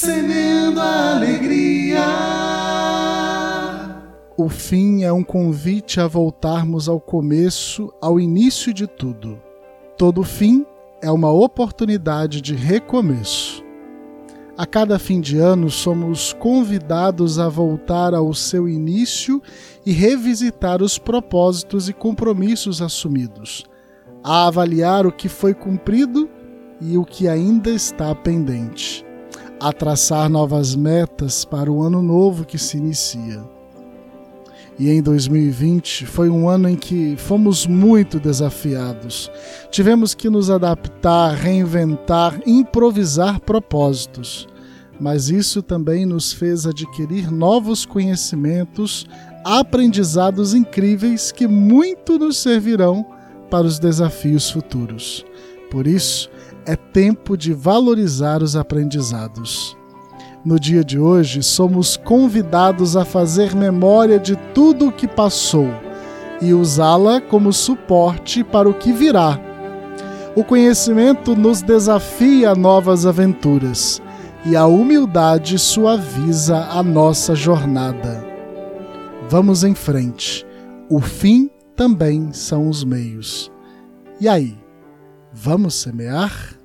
semeando a alegria. O fim é um convite a voltarmos ao começo, ao início de tudo. Todo fim é uma oportunidade de recomeço. A cada fim de ano, somos convidados a voltar ao seu início e revisitar os propósitos e compromissos assumidos, a avaliar o que foi cumprido e o que ainda está pendente, a traçar novas metas para o ano novo que se inicia. E em 2020 foi um ano em que fomos muito desafiados. Tivemos que nos adaptar, reinventar, improvisar propósitos mas isso também nos fez adquirir novos conhecimentos, aprendizados incríveis que muito nos servirão para os desafios futuros. Por isso, é tempo de valorizar os aprendizados. No dia de hoje, somos convidados a fazer memória de tudo o que passou e usá-la como suporte para o que virá. O conhecimento nos desafia a novas aventuras e a humildade suaviza a nossa jornada. Vamos em frente. O fim também são os meios. E aí, vamos semear?